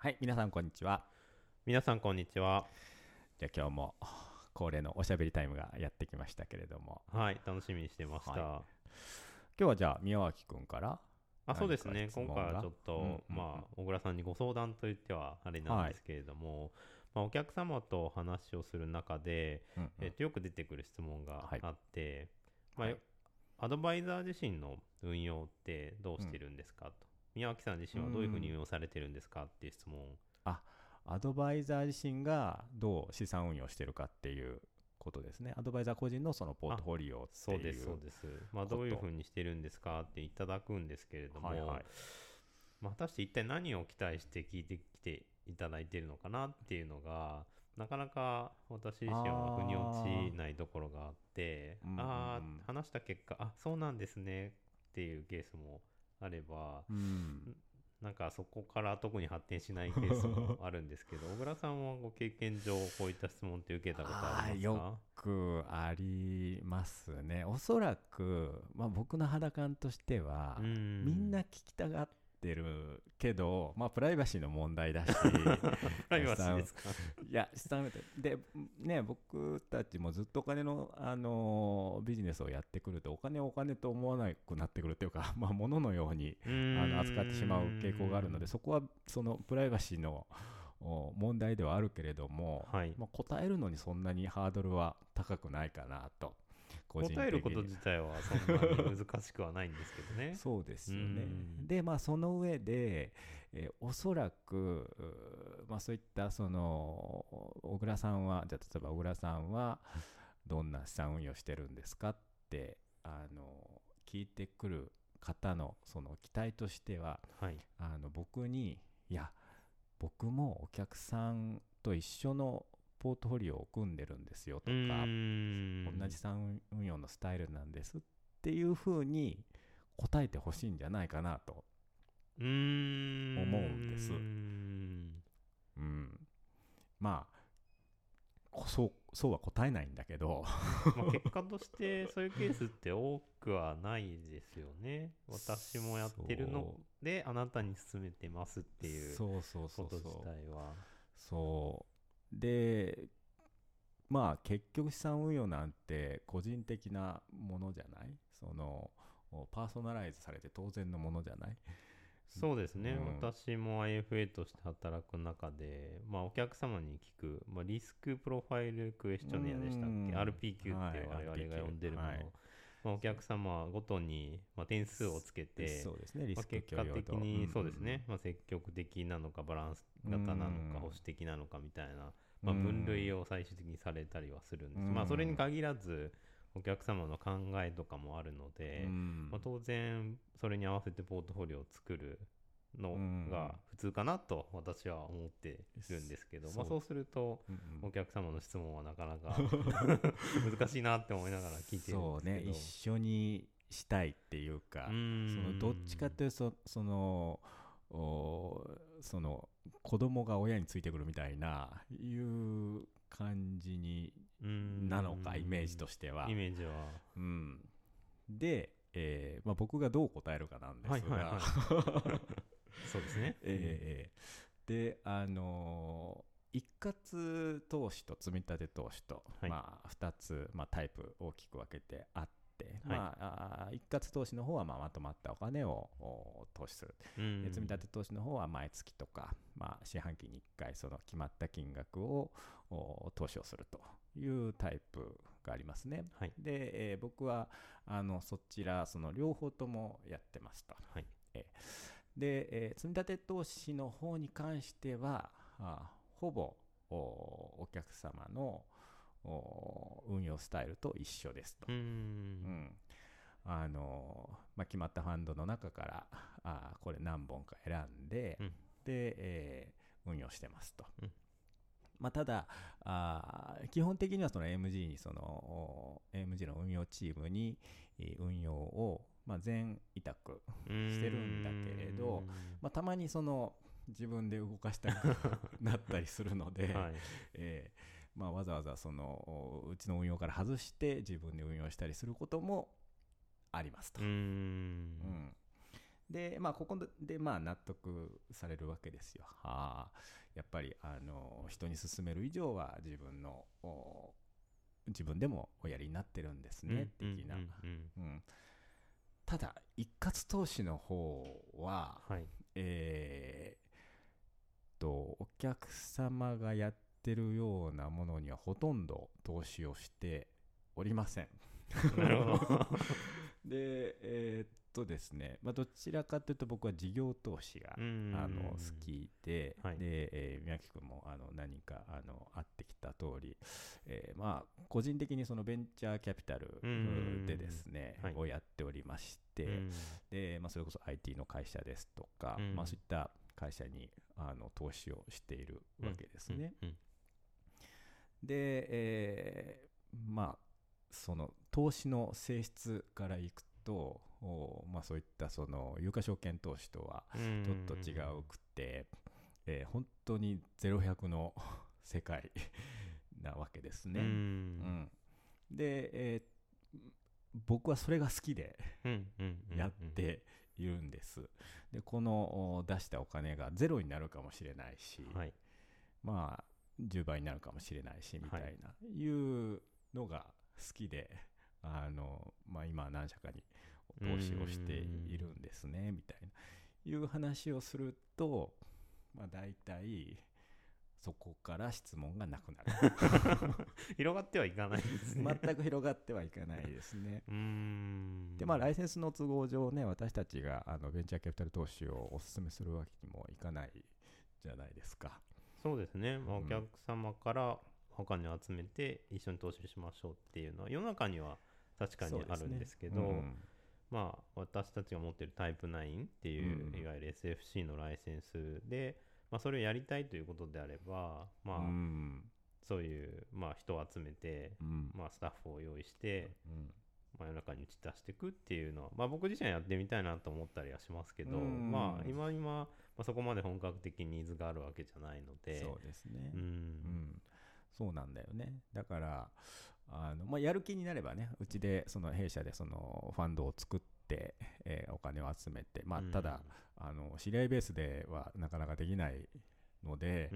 はい、皆さんこんにちは。皆さんこんにちは。じゃあ今日も恒例のおしゃべりタイムがやってきましたけれども、はい、楽しみにしてました。は今日はじゃあ宮脇くんから、あそうですね、今回はちょっと、うんうんうん。まあ、小倉さんにご相談と言ってはあれなんですけれども、まあ、お客様と話をする中で、うんうん。えっとよく出てくる質問がはい。あって、まあはい。アドバイザー自身の運用ってどうしてるんですかと、宮脇さん自身はどういうふうに運用されてるんですかっていう質問。あアドバイザー自身がどう資産運用してるかっていうことですね。アドバイザー個人のそのポートフォリオっていう。そうです、そうです。まあ、どういうふうにしてるんですかっていただくんですけれども、はいはい。まあ、果たして一体何を期待して聞いてきていただいているのかなっていうのが、なかなか私自身は腑に落ちないところがあって、うんうんうん。ああ、話した結果、あそうなんですねっていうケースもあれば、うん。なんかそこから特に発展しないケースも あるんですけど、小倉さんはご経験上、こういった質問って受けたことありますよくありますね。おそらく、まあ、僕の肌感としては、みみんな聞きたがってるけど、まあ、プライバシーの問題だし プライバシーですか？いや資産でね僕たちもずっとお金の、あのビジネスをやってくるとお金をお金と思わなくなってくるっていうか、まあ、物のようにあの扱ってしまう傾向があるのでそこはそのプライバシーのお問題ではあるけれども、はい。まあ、答えるのにそんなにハードルは高くないかなと答えること自体はそんなに難しくはないんですけどね。そうですよねうん。で、まあ、その上で、えーおそらく、まあ、そういったその小倉さんは、じゃあ例えば小倉さんはどんな資産運用してるんですかってあの聞いてくる方のその期待としては、はい。あの僕に、いや、僕もお客さんと一緒のポートフォリオを組んでるんですよとか、同じ資産運用のスタイルなんですっていうふうに答えてほしいんじゃないかなと、思うんです。うん。うん、まあこそうそうは答えないんだけど。まあ、結果としてそういうケースって多くはないですよね。私もやってるのであなたに勧めてますっていう。こと自体は。そうでまあ結局資産運用なんて個人的なものじゃない？そのパーソナライズされて当然のものじゃない？そうですね、うん。私も IFA として働く中で、まあ、お客様に聞く、まあ、リスクプロファイルクエスチョネアでしたっけ、うん。RPQ ってはい我々が呼んでるもの、はいまあ、お客様ごとに、まあ、点数をつけて、そうですねリまあ、スク結果的にそうですんね、まあ、積極的なのかバランス型なのうん。か保守的なのかみたいな、まあ、うん。分類を最終的にされたりはするんです、うん。まあ、それに限らずお客様の考えとかもあるので、うん。まあ、当然それに合わせてポートフォリオを作るのが普通かなと私は思っているんですけど、まあ、そうするとうんうん。お客様の質問はなかなか 難しいなって思いながら聞いてるんですけど。そうね。一緒にしたいっていうかそのどっちかというとそそのおその子供が親についてくるみたいないう感じになのかイメージとしては。イ。メージは。うん、で、えーまあ、僕がどう答えるかなんですが、はいはいはい そうですね。えーであのー一括投資と積み立て投資と、はい。まあ、2つ、まあ、タイプ大きく分けてあって、はい。まあ、一括投資の方はまあまとまったお金をお投資する、う積み立て投資の方は毎月とか、まあ、四半期に1回その決まった金額をお投資をするというタイプがありますね。はい。で、えー僕はあのそちらその両方ともやってますと。はいで、えー積み立て投資の方に関してはあほぼおお客様のお運用スタイルと一緒ですと。うんんあのまあ、決まったファンドの中からあこれ何本か選んで、うんで、えー運用してますと。うんまあ、ただあー基本的にはその AMG にそのお AMG の運用チームにえー運用を、まあ、全委託してるんだけれどまあ、たまにその自分で動かしたくなったりするので、はい。えーまあ、わざわざそのおうちの運用から外して自分で運用したりすることもありますと。うーうん。んで、まあ、ここで、まあ、納得されるわけですよ。はあ、やっぱり、あの、人に勧める以上は自分の、自分でもおやりになってるんですね、的な。うんただ、一括投資の方は、はい、えー、と、お客様がやってるようなものにはほとんど投資をしておりません。なるほど。で、えー、っとですね、まあ、どちらかというと僕は事業投資があの好きで、はい、で、えー、宮城君もあの何人かあの会ってきた通り、えー、まあ個人的にそのベンチャーキャピタルでですね、はい、をやっておりまして、で、まあ、それこそ IT の会社ですとか、まあ、そういった会社にあの投資をしているわけですね。で、えー、まあその投資の性質からいくとまあ、そういったその有価証券投資とはちょっと違うくて、えー、本当に0100の世界なわけですね。うん、で、えー、僕はそれが好きでやっているんです。でこの出したお金がゼロになるかもしれないし、はい、まあ10倍になるかもしれないしみたいな、はい、いうのが好きであの、まあ、今何社かに投資をしているんですねみたいな。いう話をすると、まあ、大体そこから質問がなくなる。広がってはいかないですね。全く広がってはいかないですね。でまあライセンスの都合上ね私たちがあのベンチャーキャピタル投資をお勧めするわけにもいかないじゃないですか。そうですね、まあ、お客様から他に集めて一緒に投資しましょうっていうのは世の中には確かにあるんですけど、ね。うん、まあ、私たちが持ってるタイプ9っていう、うん、いわゆる SFC のライセンスで、まあ、それをやりたいということであれば、まあ、うん、そういう、まあ、人を集めて、まあ、スタッフを用意して、まあ、世の中に打ち出していくっていうのは、まあ、僕自身はやってみたいなと思ったりはしますけど、まあ、今今、まあ、そこまで本格的にニーズがあるわけじゃないのでそうですね、うん、そうなんだよね。だからあの、まあ、やる気になればね、うちで、その弊社でそのファンドを作って、えー、お金を集めて、まあ、ただ、うん、あの、知り合いベースではなかなかできないので、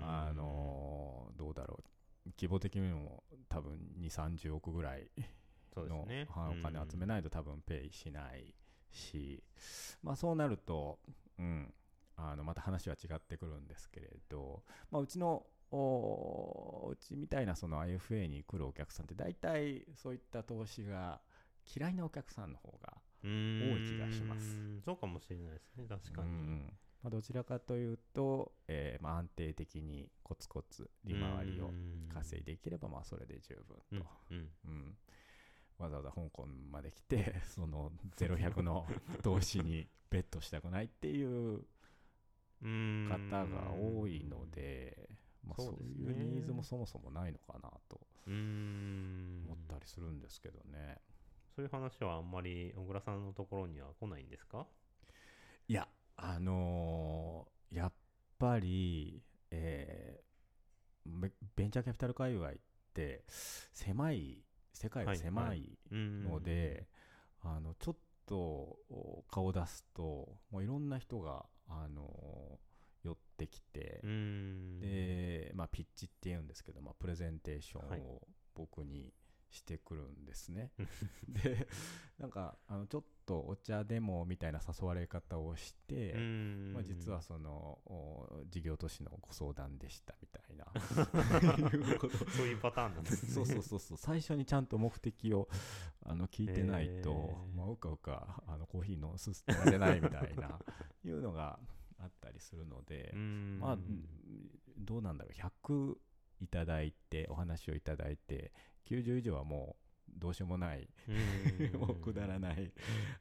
あの、どうだろう、規模的にも多分2、30億ぐらいの、ね、お金集めないと多分ペイしないし、まあ、そうなると、うん、あのまた話は違ってくるんですけれど、まあ、うちのうちみたいなその IFA に来るお客さんって大体そういった投資が嫌いなお客さんの方が多い気がします。そうかもしれないですね、確かに。まあ、どちらかというと、えー、まあ安定的にコツコツ利回りを稼いでいければまあそれで十分と、うん、うん、わざわざ香港まで来て その0100の投資にベットしたくないっていう方が多いので、まあ、そういうニーズもそもそもないのかなと思ったりするんですけどね。そういう話はあんまり小倉さんのところには来ないんですか？いや、あのー、やっぱり、えー、ベンチャーキャピタル界隈って狭い、世界が狭いので、はいはい、あのちょっと顔を出すと、もういろんな人が、あのー寄ってきて、で、まあ、ピッチっていうんですけど、まあ、プレゼンテーションを僕にしてくるんですね。はい、で、なんか、あのちょっとお茶でもみたいな誘われ方をして、まあ、実はその事業都市のご相談でしたみたいな。そういうパターンなんですね。そうそうそうそう、最初にちゃんと目的をあの聞いてないと、まあ、うかうかあのコーヒーのすすってられないみたいな、いうのが、あったりするので、まあ、どうなんだろう、100いただいて、お話をいただいて、90以上はもう、どうしようもない、もうくだらない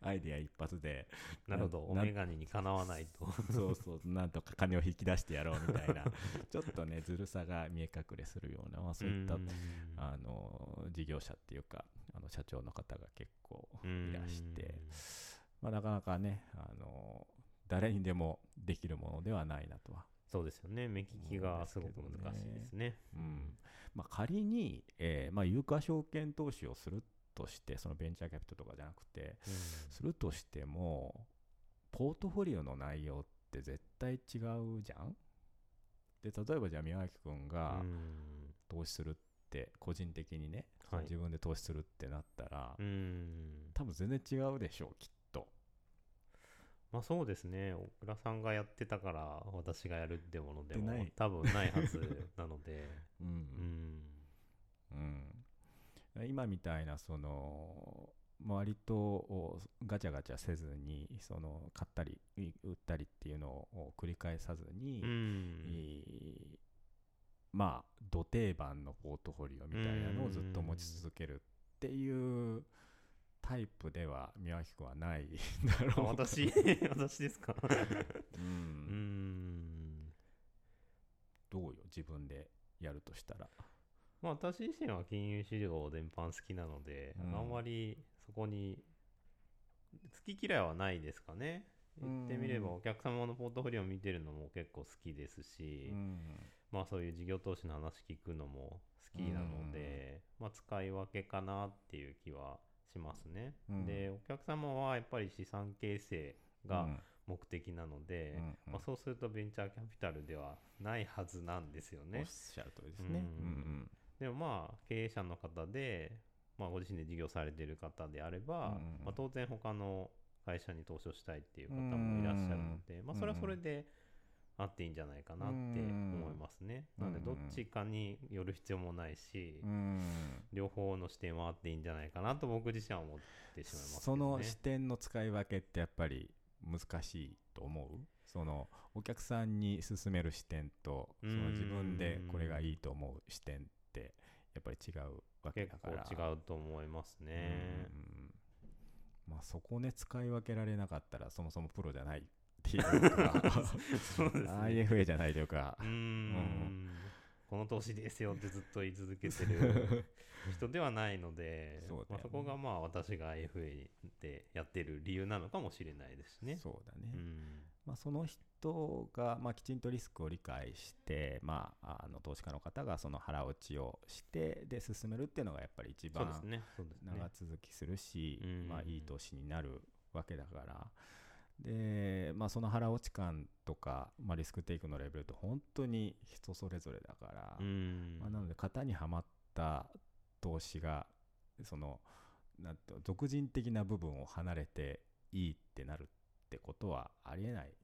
アイデア一発で。なるほど、お眼鏡にかなわないと。そうそう、なんとか金を引き出してやろうみたいな、ちょっとね、ずるさが見え隠れするような、まあ、そういった、あの、事業者っていうか、あの社長の方が結構いらして、まあ、なかなかね、あの、誰にでもできるものではないなとは。そうですよね。目利きがすごく難しいですね。うん。まあ、仮に、えー、まあ、有価証券投資をするとして、そのベンチャーキャピタルとかじゃなくて、うん、するとしても、ポートフォリオの内容って絶対違うじゃん？で例えばじゃあ宮脇君が投資するって個人的にね、はい、自分で投資するってなったら多分全然違うでしょうきっとまあそうですね。小倉さんがやってたから私がやるってものでも多分ないはずなので。うん。うん、うん、今みたいなその割とガチャガチャせずにその買ったり売ったりっていうのを繰り返さずに、うん、まあ土定番のポートフォリオみたいなのをずっと持ち続けるっていうタイプでは宮脇君はない。だろう私？私ですか？うん。うん。どうよ？自分でやるとしたら。まあ私自身は金融資料全般好きなので、うん、あんまりそこに好き嫌いはないですかね。言ってみればお客様のポートフォリオを見てるのも結構好きですし、うん、まあそういう事業投資の話聞くのも好きなので、うん、まあ使い分けかなっていう気はしますね。うん、でお客様はやっぱり資産形成が目的なので、まあ、そうするとベンチャーキャピタルではないはずなんですよね。おっしゃるとりですね。うん。でもまあ経営者の方でまあ、ご自身で事業されている方であれば、うんまあ、当然他の会社に投資をしたいっていう方もいらっしゃるので、まあ、それはそれであっていいんじゃないかなって思いますね。なのでどっちかによる必要もないし、両方の視点はあっていいんじゃないかなと僕自身は思ってしまいます、ね、その視点の使い分けってやっぱり難しいと思う？そのお客さんに勧める視点とその自分でこれがいいと思う視点ってやっぱり違うわけだから。結構違うと思いますね。まあそこね使い分けられなかったらそもそもプロじゃないっていうか IFA じゃないというか。うんうんこの年ですよってずっと言い続けてる人ではないのでそ、ね、まあ、そこがまあ私が IFA でやってる理由なのかもしれないですね。そうだね、うん。まあ、その人が、まあ、きちんとリスクを理解して、まあ、あの投資家の方がその腹落ちをしてで進めるっていうのがやっぱり一番長続きするし、まあ、いい投資になるわけだからで、まあ、その腹落ち感とか、まあ、リスクテイクのレベルって本当に人それぞれだから、まあ、なので型にはまった投資がそのなんと俗人的な部分を離れていいってなるってことはありえない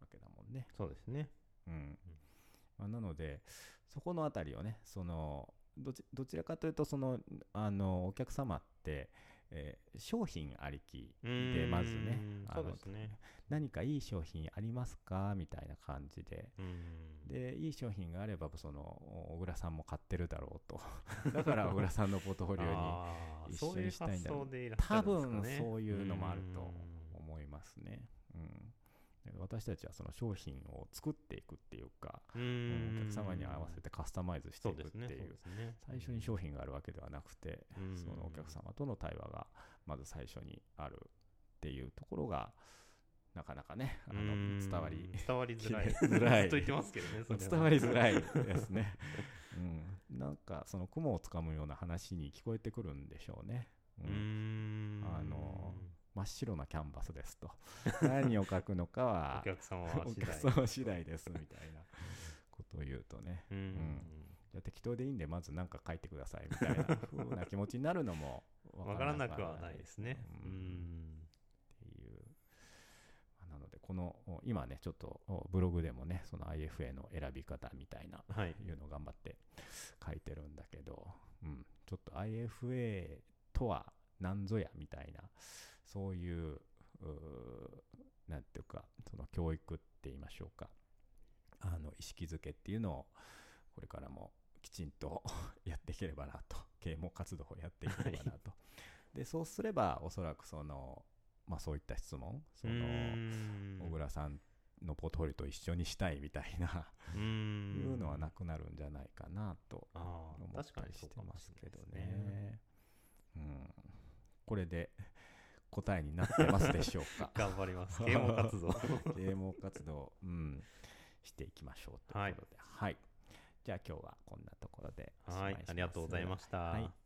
わけだもんね。そうですね。うん。まあ、なので、そこのあたりをね、そのどちどちらかというと、そのあのお客様って、えー、商品ありきでまずねそうですね。何かいい商品ありますか？みたいな感じで。でいい商品があればその小倉さんも買ってるだろうと。だから小倉さんのポートフォリオに一緒にしたいんだろう。多分そういうのもあると思いますね。うん私たちはその商品を作っていくっていうかお客様に合わせてカスタマイズしていくっていう、最初に商品があるわけではなくてそのお客様との対話がまず最初にあるっていうところがなかなかねあの伝わり伝わりづらい。づらいと言ってますけどね伝わりづらいですね、うん、なんかその雲をつかむような話に聞こえてくるんでしょうね、うん、真っ白なキャンバスですと。何を書くのかはお客様は 次第。お客様次第ですみたいなことを言うとね、うん、うん、じゃ適当でいいんでまず何か書いてくださいみたいな 風な気持ちになるのも分からなくはないですね。うん、っていう。なのでこの今ねちょっとブログでもねその IFA の選び方みたいな、はい、いうのを頑張って書いてるんだけど、うん、ちょっと IFA とは何ぞやみたいなそういうなんていうかその教育って言いましょうか。あの意識づけっていうのをこれからもきちんと やっていければなと。啓蒙活動をやっていければなと、はい、でそうすればおそらくその、まあ、そういった質問その小倉さんのポートフォリオと一緒にしたいみたいないうのはなくなるんじゃないかなと思ったりしてますけどね。うん、これで答えになってますでしょうか。頑張ります。啓蒙活動。啓蒙活動、うん、していきましょうということで、はい、はい、じゃあ今日はこんなところではい。ありがとうございました、はい